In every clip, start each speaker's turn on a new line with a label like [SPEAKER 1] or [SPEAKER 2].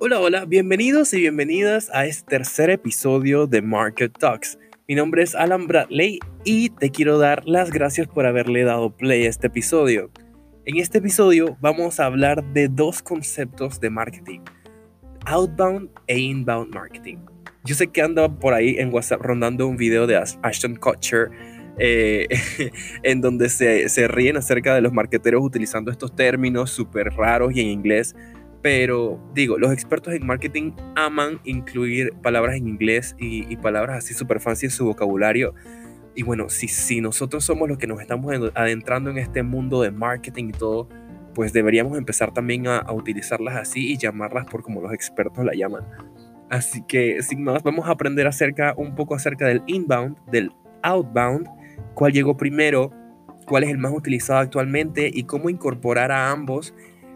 [SPEAKER 1] Hola, hola, bienvenidos y bienvenidas a este tercer episodio de Market Talks. Mi nombre es Alan Bradley y te quiero dar las gracias por haberle dado play a este episodio. En este episodio vamos a hablar de dos conceptos de marketing, outbound e inbound marketing. Yo sé que anda por ahí en WhatsApp rondando un video de Ashton Kutcher eh, en donde se, se ríen acerca de los marketeros utilizando estos términos súper raros y en inglés pero digo, los expertos en marketing aman incluir palabras en inglés y, palabras así súper fancy en su vocabulario. Y bueno, si, si nosotros somos los que nos estamos adentrando en este mundo de marketing y todo, pues deberíamos empezar también a, utilizarlas así y llamarlas por como los expertos la llaman. Así que sin más, vamos a aprender acerca, un poco acerca del inbound, del outbound, cuál llegó primero, cuál es el más utilizado actualmente y cómo incorporar a ambos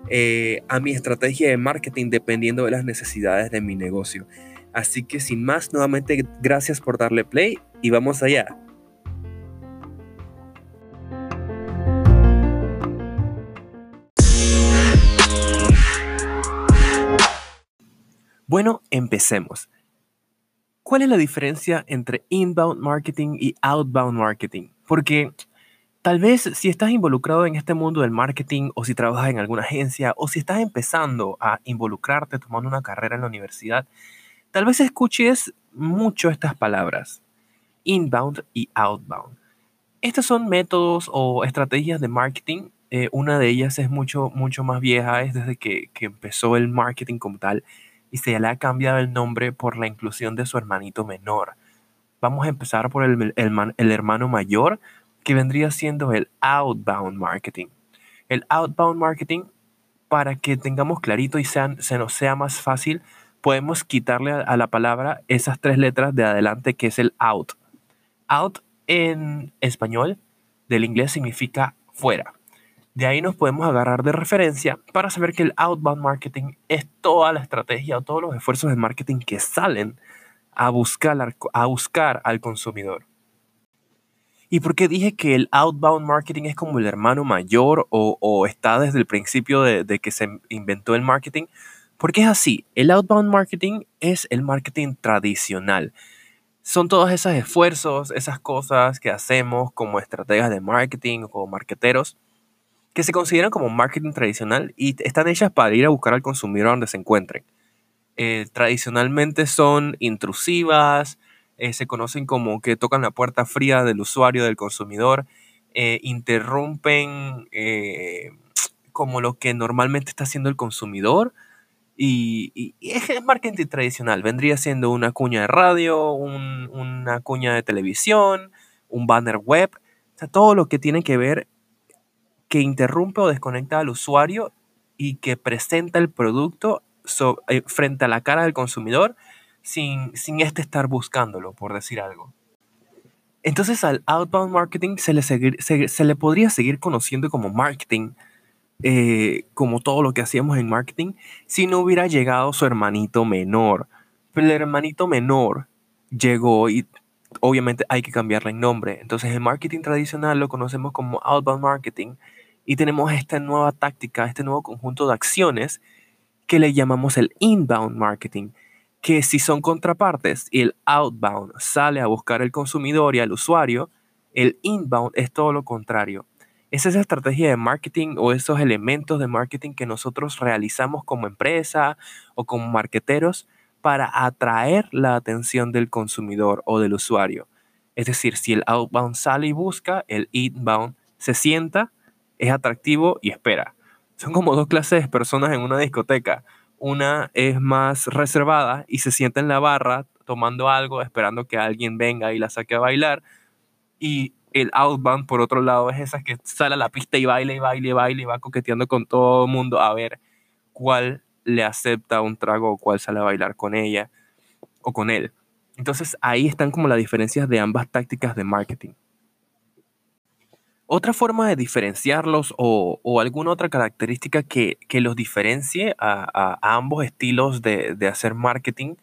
[SPEAKER 1] eh, a mi estrategia de marketing dependiendo de las necesidades de mi negocio. Así que sin más, nuevamente gracias por darle play y vamos allá. Bueno, empecemos. ¿Cuál es la diferencia entre inbound marketing y outbound marketing? Porque Tal vez si estás involucrado en este mundo del marketing o si trabajas en alguna agencia o si estás empezando a involucrarte tomando una carrera en la universidad, tal vez escuches mucho estas palabras, inbound y outbound. Estos son métodos o estrategias de marketing. Eh, una de ellas es mucho, mucho más vieja, es desde que, empezó el marketing como tal y se le ha cambiado el nombre por la inclusión de su hermanito menor. Vamos a empezar por el, el hermano mayor, que vendría siendo el outbound marketing. El outbound marketing, para que tengamos clarito y sean, se nos sea más fácil, podemos quitarle a, la palabra esas tres letras de adelante que es el out. Out en español del inglés significa fuera. De ahí nos podemos agarrar de referencia para saber que el outbound marketing es toda la estrategia o todos los esfuerzos de marketing que salen a buscar, a buscar al consumidor. ¿Y por qué dije que el outbound marketing es como el hermano mayor o, está desde el principio de, que se inventó el marketing? Porque es así, el outbound marketing es el marketing tradicional. Son todos esos esfuerzos, esas cosas que hacemos como estrategas de marketing o como marketeros que se consideran como marketing tradicional y están hechas para ir a buscar al consumidor donde se encuentren. Eh, tradicionalmente son intrusivas, eh, se conocen como que tocan la puerta fría del usuario, del consumidor, eh, interrumpen como lo que normalmente está haciendo el consumidor. Y, es marketing tradicional, vendría siendo una cuña de radio, una cuña de televisión, un banner web, o sea, todo lo que tiene que ver que interrumpe o desconecta al usuario y que presenta el producto frente a la cara del consumidor sin, sin este estar buscándolo, por decir algo. Entonces al outbound marketing se le, se, le podría seguir conociendo como marketing, eh, como todo lo que hacíamos en marketing, si no hubiera llegado su hermanito menor. Pero el hermanito menor llegó y obviamente hay que cambiarle el nombre. Entonces el marketing tradicional lo conocemos como outbound marketing y tenemos esta nueva táctica, este nuevo conjunto de acciones que le llamamos el inbound marketing que si son contrapartes y el outbound sale a buscar al consumidor y al usuario, el inbound es todo lo contrario. Es esa estrategia de marketing o esos elementos de marketing que nosotros realizamos como empresa o como marketeros para atraer la atención del consumidor o del usuario. Es decir, si el outbound sale y busca, el inbound se sienta, es atractivo y espera. Son como dos clases de personas en una discoteca una es más reservada y se sienta en la barra tomando algo, esperando que alguien venga y la saque a bailar. Y el outbound, por otro lado, es esa que sale a la pista y baila y baila y baila y va coqueteando con todo el mundo a ver cuál le acepta un trago o cuál sale a bailar con ella o con él. Entonces ahí están como las diferencias de ambas tácticas de marketing. Otra forma de diferenciarlos o, alguna otra característica que, los diferencie a, ambos estilos de, hacer marketing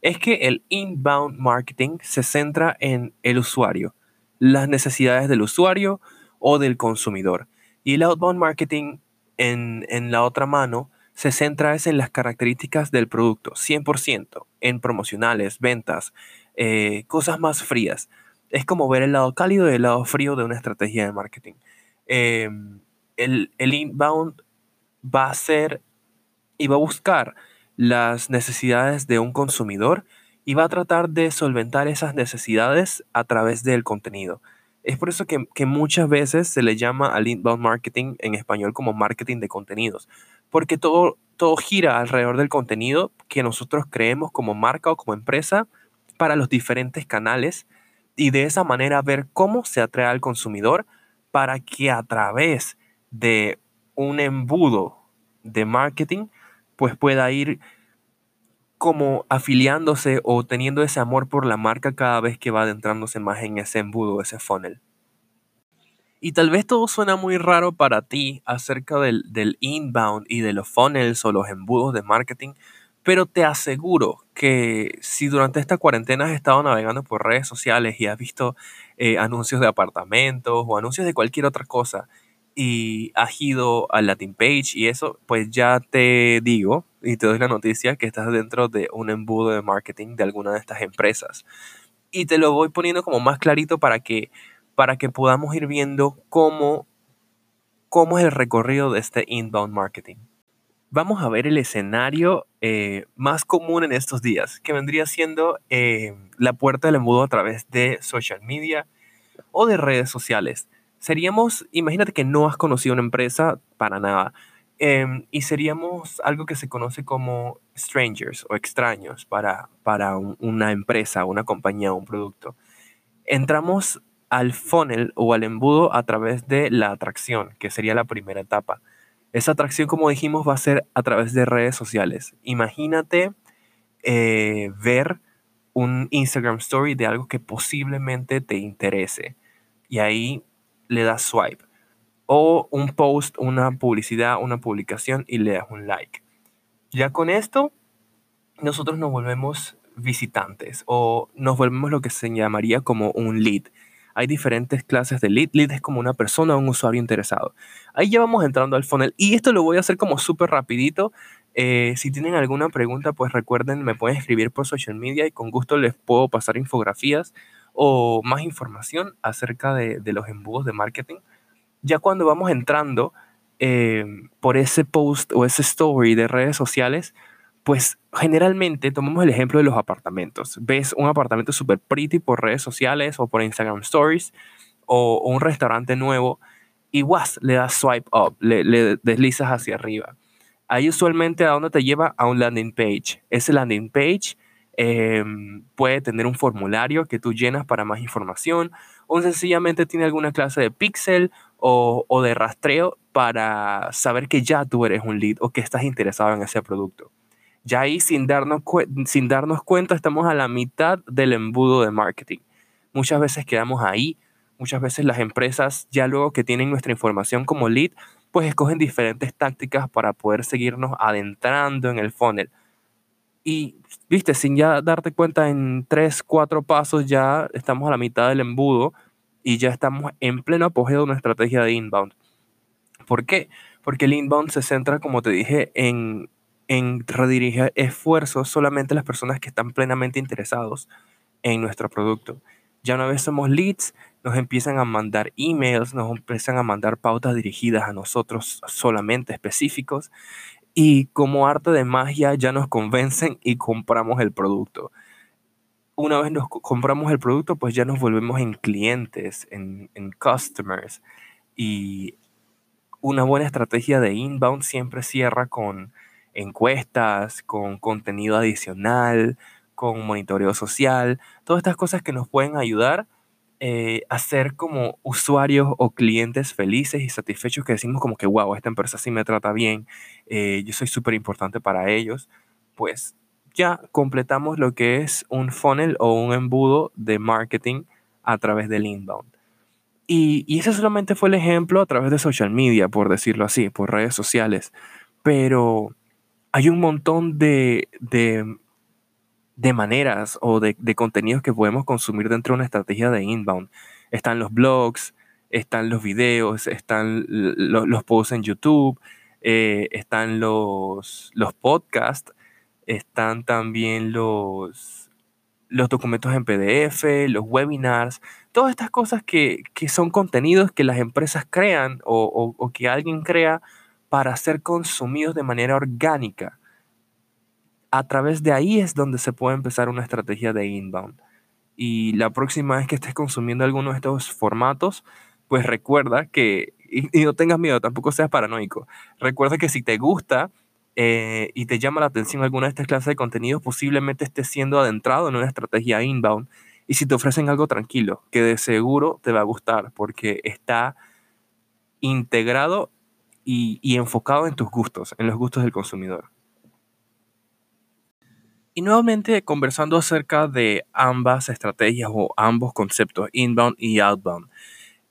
[SPEAKER 1] es que el inbound marketing se centra en el usuario, las necesidades del usuario o del consumidor. Y el outbound marketing en, en la otra mano se centra es en las características del producto, 100%, en promocionales, ventas, eh, cosas más frías. Es como ver el lado cálido y el lado frío de una estrategia de marketing. Em, el, el inbound va a ser y va a buscar las necesidades de un consumidor y va a tratar de solventar esas necesidades a través del contenido. Es por eso que, que, muchas veces se le llama al inbound marketing en español como marketing de contenidos, porque todo, todo gira alrededor del contenido que nosotros creemos como marca o como empresa para los diferentes canales y de esa manera ver cómo se atrae al consumidor para que a través de un embudo de marketing pues pueda ir como afiliándose o teniendo ese amor por la marca cada vez que va adentrándose más en ese embudo, ese funnel. Y tal vez todo suena muy raro para ti acerca del, del, inbound y de los funnels o los embudos de marketing, pero te aseguro que si durante esta cuarentena has estado navegando por redes sociales y has visto eh, anuncios de apartamentos o anuncios de cualquier otra cosa y has ido al Latin Page y eso, pues ya te digo y te doy la noticia que estás dentro de un embudo de marketing de alguna de estas empresas. Y te lo voy poniendo como más clarito para que para que podamos ir viendo cómo, cómo es el recorrido de este inbound marketing. Vamos a ver el escenario eh, más común en estos días, que vendría siendo eh, la puerta del embudo a través de social media o de redes sociales. Seríamos, imagínate que no has conocido una empresa para nada, em, y seríamos algo que se conoce como strangers o extraños para, para una empresa, una compañía un producto. Entramos al funnel o al embudo a través de la atracción, que sería la primera etapa. Esa atracción, como dijimos, va a ser a través de redes sociales. Imagínate eh, ver un Instagram Story de algo que posiblemente te interese y ahí le das swipe. O un post, una publicidad, una publicación y le das un like. Ya con esto, nosotros nos volvemos visitantes o nos volvemos lo que se llamaría como un lead hay diferentes clases de lead. Lead es como una persona, un usuario interesado. Ahí ya vamos entrando al funnel. Y esto lo voy a hacer como súper rapidito. Eh, si tienen alguna pregunta, pues recuerden, me pueden escribir por social media y con gusto les puedo pasar infografías o más información acerca de, los embudos de marketing. Ya cuando vamos entrando eh, por ese post o ese story de redes sociales, pues generalmente tomamos el ejemplo de los apartamentos. Ves un apartamento súper pretty por redes sociales o por Instagram Stories o, un restaurante nuevo y was, le das swipe up, le, deslizas hacia arriba. Ahí usualmente a dónde te lleva a un landing page. Ese landing page em, puede tener un formulario que tú llenas para más información o sencillamente tiene alguna clase de pixel o, o de rastreo para saber que ya tú eres un lead o que estás interesado en ese producto. Ya ahí sin darnos, sin darnos cuenta estamos a la mitad del embudo de marketing. Muchas veces quedamos ahí, muchas veces las empresas ya luego que tienen nuestra información como lead, pues escogen diferentes tácticas para poder seguirnos adentrando en el funnel. Y, viste, sin ya darte cuenta en tres, cuatro pasos ya estamos a la mitad del embudo y ya estamos en pleno apogeo de una estrategia de inbound. ¿Por qué? Porque el inbound se centra, como te dije, en en redirigir esfuerzos solamente a las personas que están plenamente interesados en nuestro producto. Ya una vez somos leads, nos empiezan a mandar emails, nos empiezan a mandar pautas dirigidas a nosotros solamente específicos y como arte de magia ya nos convencen y compramos el producto. Una vez nos compramos el producto, pues ya nos volvemos en clientes, en, en customers y una buena estrategia de inbound siempre cierra con encuestas, con contenido adicional, con monitoreo social, todas estas cosas que nos pueden ayudar eh, a ser como usuarios o clientes felices y satisfechos que decimos como que, wow, esta empresa sí me trata bien, eh, yo soy súper importante para ellos, pues ya completamos lo que es un funnel o un embudo de marketing a través del inbound. Y, y ese solamente fue el ejemplo a través de social media, por decirlo así, por redes sociales. Pero hay un montón de, de, maneras o de, contenidos que podemos consumir dentro de una estrategia de inbound. Están los blogs, están los videos, están los posts en YouTube, eh, están los, los podcasts, están también los, los documentos en PDF, los webinars, todas estas cosas que, son contenidos que las empresas crean o, o que alguien crea para ser consumidos de manera orgánica. A través de ahí es donde se puede empezar una estrategia de inbound. Y la próxima vez que estés consumiendo alguno de estos formatos, pues recuerda que, y, no tengas miedo, tampoco seas paranoico, recuerda que si te gusta eh, y te llama la atención alguna de estas clases de contenidos, posiblemente estés siendo adentrado en una estrategia inbound. Y si te ofrecen algo tranquilo, que de seguro te va a gustar, porque está integrado y, enfocado en tus gustos, en los gustos del consumidor. Y nuevamente conversando acerca de ambas estrategias o ambos conceptos, inbound y outbound.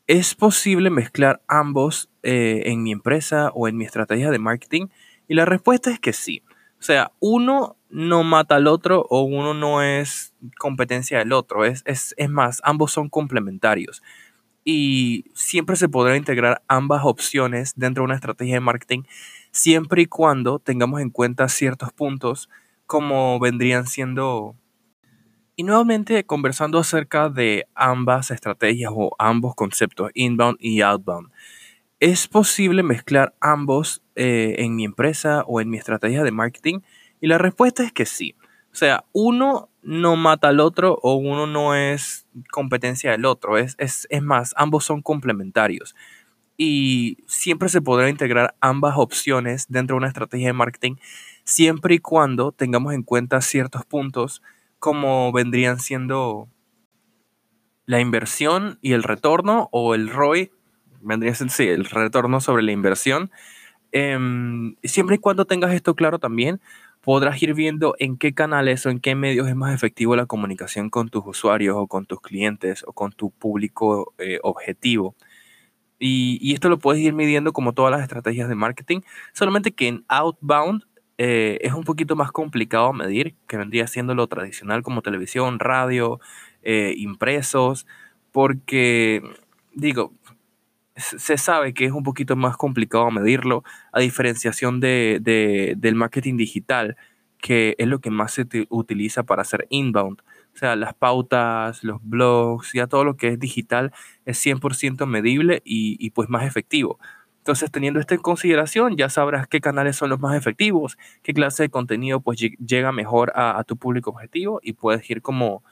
[SPEAKER 1] ¿Es posible mezclar ambos eh, en mi empresa o en mi estrategia de marketing? Y la respuesta es que sí. O sea, uno no mata al otro o uno no es competencia del otro. Es, es, es más, ambos son complementarios. Y siempre se podrá integrar ambas opciones dentro de una estrategia de marketing siempre y cuando tengamos en cuenta ciertos puntos como vendrían siendo... Y nuevamente conversando acerca de ambas estrategias o ambos conceptos, inbound y outbound. ¿Es posible mezclar ambos eh, en mi empresa o en mi estrategia de marketing? Y la respuesta es que sí. O sea, uno no mata al otro o uno no es competencia del otro. Es, es, es más, ambos son complementarios. Y siempre se podrá integrar ambas opciones dentro de una estrategia de marketing siempre y cuando tengamos en cuenta ciertos puntos como vendrían siendo la inversión y el retorno o el ROI, vendría siendo sí, el retorno sobre la inversión. Em, siempre y cuando tengas esto claro también, podrás ir viendo en qué canales o en qué medios es más efectivo la comunicación con tus usuarios o con tus clientes o con tu público eh, objetivo. Y, esto lo puedes ir midiendo como todas las estrategias de marketing, solamente que en outbound eh, es un poquito más complicado medir, que vendría siendo lo tradicional como televisión, radio, eh, impresos, porque, digo, se sabe que es un poquito más complicado medirlo, a diferenciación de, del marketing digital, que es lo que más se utiliza para hacer inbound. O sea, las pautas, los blogs, ya todo lo que es digital es 100% medible y, y pues más efectivo. Entonces, teniendo esto en consideración, ya sabrás qué canales son los más efectivos, qué clase de contenido pues llega mejor a, tu público objetivo y puedes ir como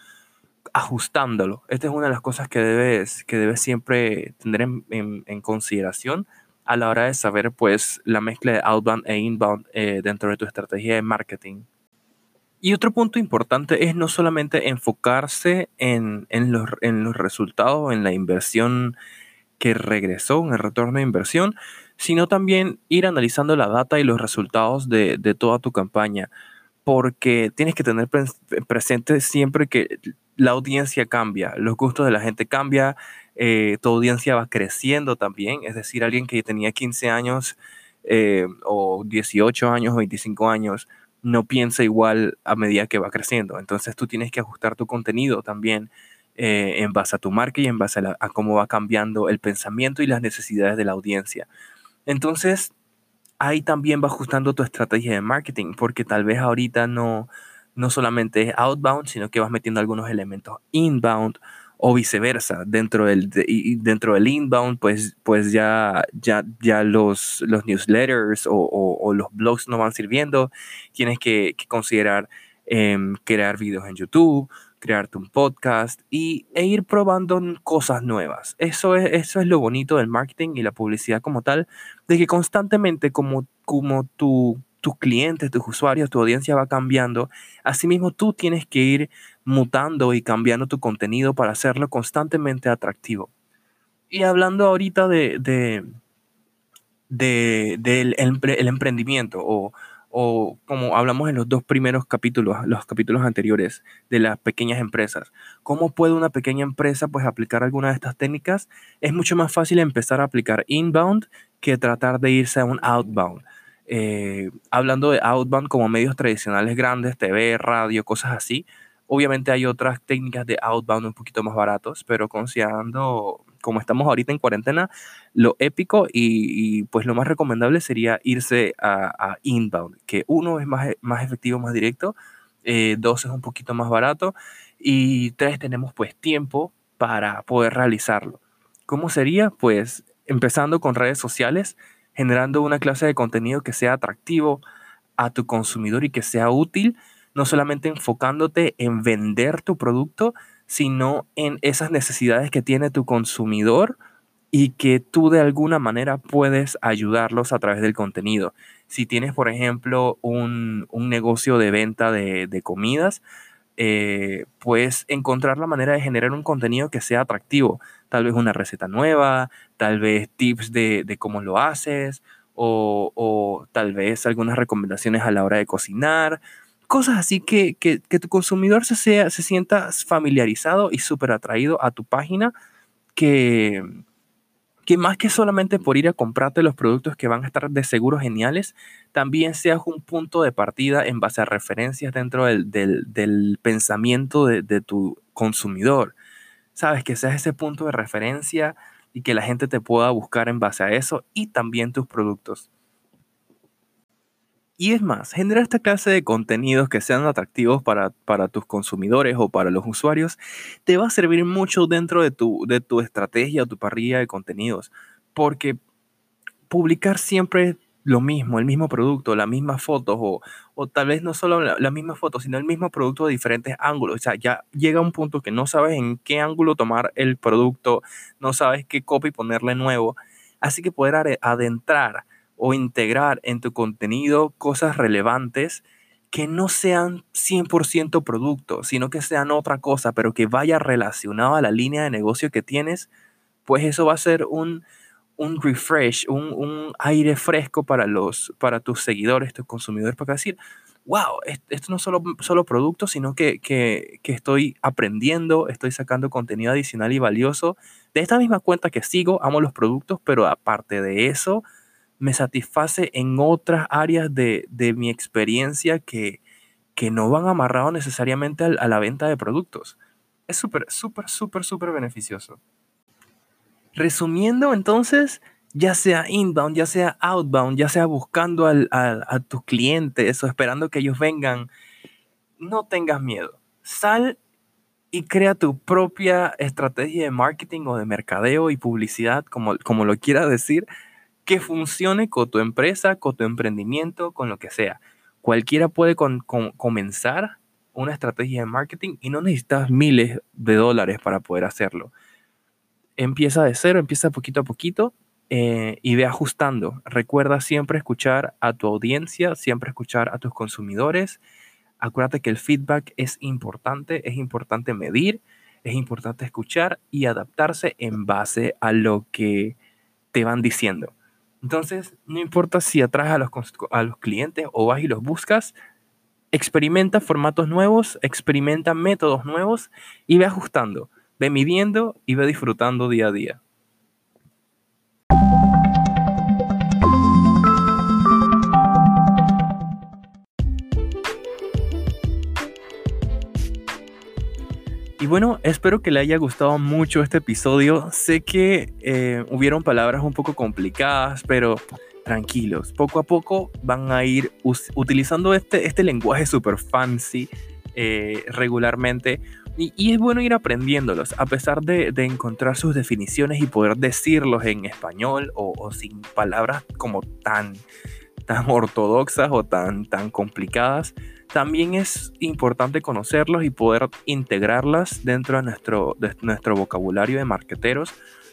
[SPEAKER 1] ajustándolo. Esta es una de las cosas que debes, que debes siempre tener en, consideración a la hora de saber pues la mezcla de outbound e inbound eh, dentro de tu estrategia de marketing. Y otro punto importante es no solamente enfocarse en, en, los, en los resultados, en la inversión que regresó en el retorno de inversión, sino también ir analizando la data y los resultados de, toda tu campaña, porque tienes que tener presente siempre que la audiencia cambia, los gustos de la gente cambia, eh, tu audiencia va creciendo también, es decir, alguien que tenía 15 años eh, o 18 años o 25 años no piensa igual a medida que va creciendo, entonces tú tienes que ajustar tu contenido también eh, en base a tu marca y en base a, cómo va cambiando el pensamiento y las necesidades de la audiencia. Entonces, ahí también va ajustando tu estrategia de marketing, porque tal vez ahorita no, no solamente es outbound, sino que vas metiendo algunos elementos inbound o viceversa. Dentro del, dentro del inbound, pues, pues ya, ya, ya los, los newsletters o, los blogs no van sirviendo. Tienes que, considerar em, crear videos en YouTube, crearte un podcast y, e ir probando cosas nuevas. Eso es, eso es lo bonito del marketing y la publicidad como tal, de que constantemente como, como tu, tus clientes, tus usuarios, tu audiencia va cambiando, asimismo tú tienes que ir mutando y cambiando tu contenido para hacerlo constantemente atractivo. Y hablando ahorita de, de, de el emprendimiento o o como hablamos en los dos primeros capítulos, los capítulos anteriores de las pequeñas empresas. ¿Cómo puede una pequeña empresa pues aplicar alguna de estas técnicas? Es mucho más fácil empezar a aplicar inbound que tratar de irse a un outbound. Eh, hablando de outbound como medios tradicionales grandes, TV, radio, cosas así. Obviamente hay otras técnicas de outbound un poquito más baratos, pero considerando, como estamos ahorita en cuarentena, lo épico y, pues lo más recomendable sería irse a, inbound, que uno es más, más efectivo, más directo, eh, dos es un poquito más barato y tres tenemos pues tiempo para poder realizarlo. ¿Cómo sería? Pues empezando con redes sociales, generando una clase de contenido que sea atractivo a tu consumidor y que sea útil, no solamente enfocándote en vender tu producto, sino en esas necesidades que tiene tu consumidor y que tú de alguna manera puedes ayudarlos a través del contenido. Si tienes, por ejemplo, un, negocio de venta de, comidas, eh, puedes encontrar la manera de generar un contenido que sea atractivo. Tal vez una receta nueva, tal vez tips de, cómo lo haces, o, o, tal vez algunas recomendaciones a la hora de cocinar, cosas así que, que, tu consumidor se, sea, se sienta familiarizado y súper atraído a tu página, que, que más que solamente por ir a comprarte los productos que van a estar de seguro geniales, también seas un punto de partida en base a referencias dentro del, del, pensamiento de, de, tu consumidor. Sabes, que seas ese punto de referencia y que la gente te pueda buscar en base a eso y también tus productos. Y es más, generar esta clase de contenidos que sean atractivos para, para, tus consumidores o para los usuarios te va a servir mucho dentro de tu, de tu estrategia o tu parrilla de contenidos. Porque publicar siempre lo mismo, el mismo producto, las mismas fotos o, o tal vez no solo la, la, misma foto, sino el mismo producto de diferentes ángulos. O sea, ya llega un punto que no sabes en qué ángulo tomar el producto, no sabes qué copy ponerle nuevo. Así que poder adentrar o integrar en tu contenido cosas relevantes que no sean 100% producto, sino que sean otra cosa, pero que vaya relacionado a la línea de negocio que tienes, pues eso va a ser un, un refresh, un, aire fresco para, los, para tus seguidores, tus consumidores, para decir, wow, esto no es solo, solo producto, sino que, que, que, estoy aprendiendo, estoy sacando contenido adicional y valioso de esta misma cuenta que sigo, amo los productos, pero aparte de eso, me satisface en otras áreas de, mi experiencia que, que no van amarrados necesariamente a, la venta de productos. Es súper, súper, súper, súper beneficioso. Resumiendo entonces, ya sea inbound, ya sea outbound, ya sea buscando a tus clientes o esperando que ellos vengan, no tengas miedo. Sal y crea tu propia estrategia de marketing o de mercadeo y publicidad, como, como lo quiera decir, que funcione con tu empresa, con tu emprendimiento, con lo que sea. Cualquiera puede comenzar una estrategia de marketing y no necesitas miles de dólares para poder hacerlo. Empieza de cero, empieza poquito a poquito eh, y ve ajustando. Recuerda siempre escuchar a tu audiencia, siempre escuchar a tus consumidores. Acuérdate que el feedback es importante, es importante medir, es importante escuchar y adaptarse en base a lo que te van diciendo. Entonces, no importa si atraes a los, a los clientes o vas y los buscas, experimenta formatos nuevos, experimenta métodos nuevos y ve ajustando, ve midiendo y ve disfrutando día a día. Y bueno, espero que le haya gustado mucho este episodio. Sé que eh, hubieron palabras un poco complicadas, pero tranquilos, poco a poco van a ir utilizando este, este lenguaje super fancy eh, regularmente. Y, es bueno ir aprendiéndolos, a pesar de, encontrar sus definiciones y poder decirlos en español o, o sin palabras como tan, tan ortodoxas o tan, tan complicadas también es importante conocerlos y poder integrarlas dentro de nuestro, de nuestro vocabulario de marqueteros,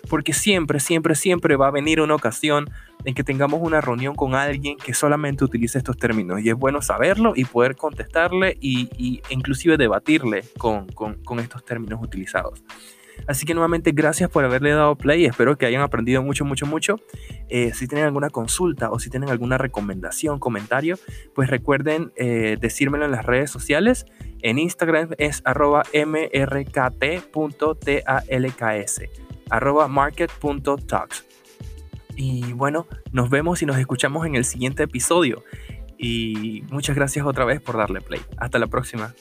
[SPEAKER 1] porque siempre, siempre, siempre va a venir una ocasión en que tengamos una reunión con alguien que solamente utilice estos términos y es bueno saberlo y poder contestarle y, y inclusive debatirle con, con estos términos utilizados. Así que nuevamente gracias por haberle dado play. Espero que hayan aprendido mucho, mucho, mucho. Eh, si tienen alguna consulta o si tienen alguna recomendación, comentario, pues recuerden eh, decírmelo en las redes sociales. En Instagram es arroba mrkt.talks, arroba market.talks. Y bueno, nos vemos y nos escuchamos en el siguiente episodio. Y muchas gracias otra vez por darle play. Hasta la próxima.